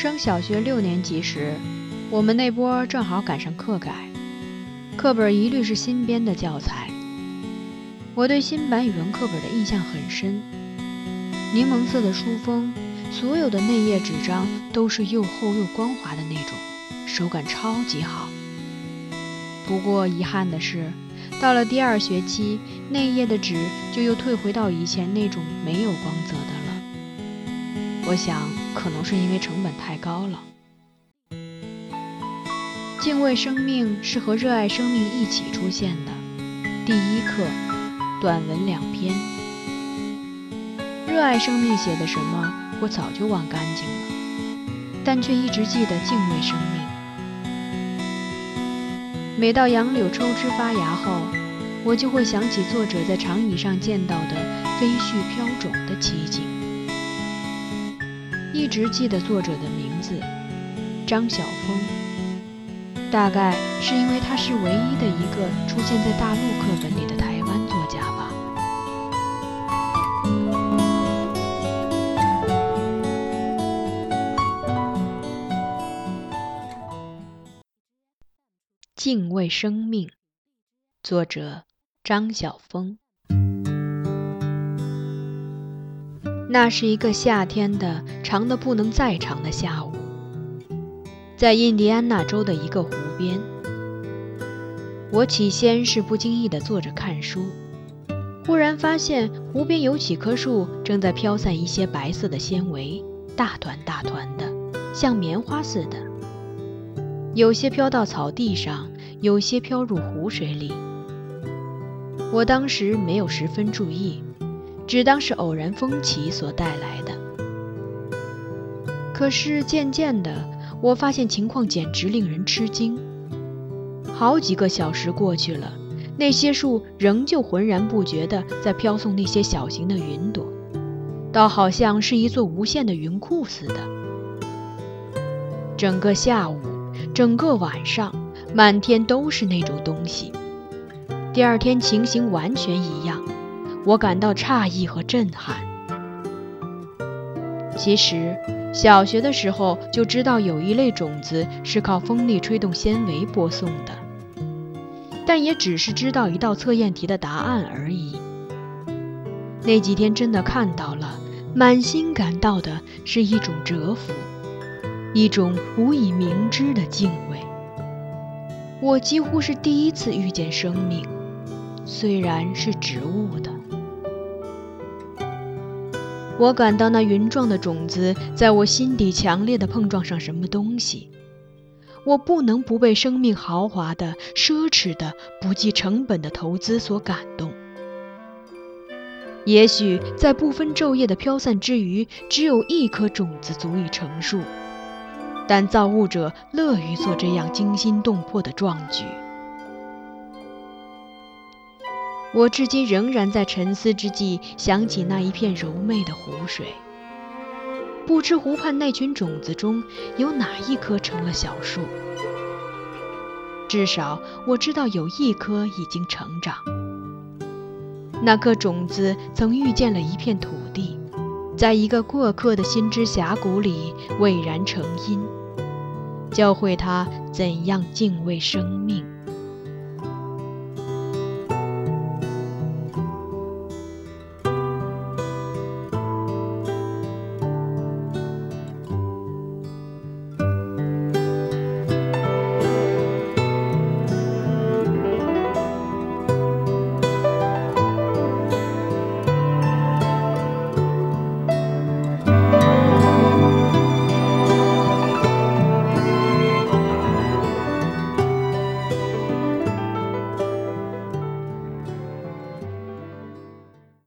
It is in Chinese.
升小学六年级时，我们那波正好赶上课改，课本一律是新编的教材。我对新版语文课本的印象很深，柠檬色的书封，所有的内页纸张都是又厚又光滑的那种，手感超级好。不过遗憾的是，到了第二学期，内页的纸就又退回到以前那种没有光泽的。我想，可能是因为成本太高了。敬畏生命是和热爱生命一起出现的。第一课，短文两篇。热爱生命写的什么，我早就忘干净了，但却一直记得敬畏生命。每到杨柳抽枝发芽后，我就会想起作者在长椅上见到的飞絮飘种的奇景。一直记得作者的名字，张晓峰。大概是因为他是唯一的一个出现在大陆课本里的台湾作家吧。敬畏生命，作者张晓峰。那是一个夏天的长的不能再长的下午，在印第安纳州的一个湖边。我起先是不经意地坐着看书，忽然发现湖边有几棵树正在飘散一些白色的纤维，大团大团的，像棉花似的。有些飘到草地上，有些飘入湖水里。我当时没有十分注意。只当是偶然风起所带来的。可是渐渐的，我发现情况简直令人吃惊。好几个小时过去了，那些树仍旧浑然不觉地在飘送那些小型的云朵，倒好像是一座无限的云库似的。整个下午，整个晚上，满天都是那种东西。第二天情形完全一样。我感到诧异和震撼。其实，小学的时候就知道有一类种子是靠风力吹动纤维播送的，但也只是知道一道测验题的答案而已。那几天真的看到了，满心感到的是一种折服，一种无以明知的敬畏。我几乎是第一次遇见生命，虽然是植物的。我感到那云状的种子在我心底强烈的碰撞上什么东西，我不能不被生命豪华的、奢侈的、不计成本的投资所感动。也许在不分昼夜的飘散之余，只有一颗种子足以成树，但造物者乐于做这样惊心动魄的壮举。我至今仍然在沉思之际想起那一片柔媚的湖水，不知湖畔那群种子中有哪一棵成了小树。至少我知道有一棵已经成长。那颗种子曾遇见了一片土地，在一个过客的心之峡谷里蔚然成荫，教会他怎样敬畏生命。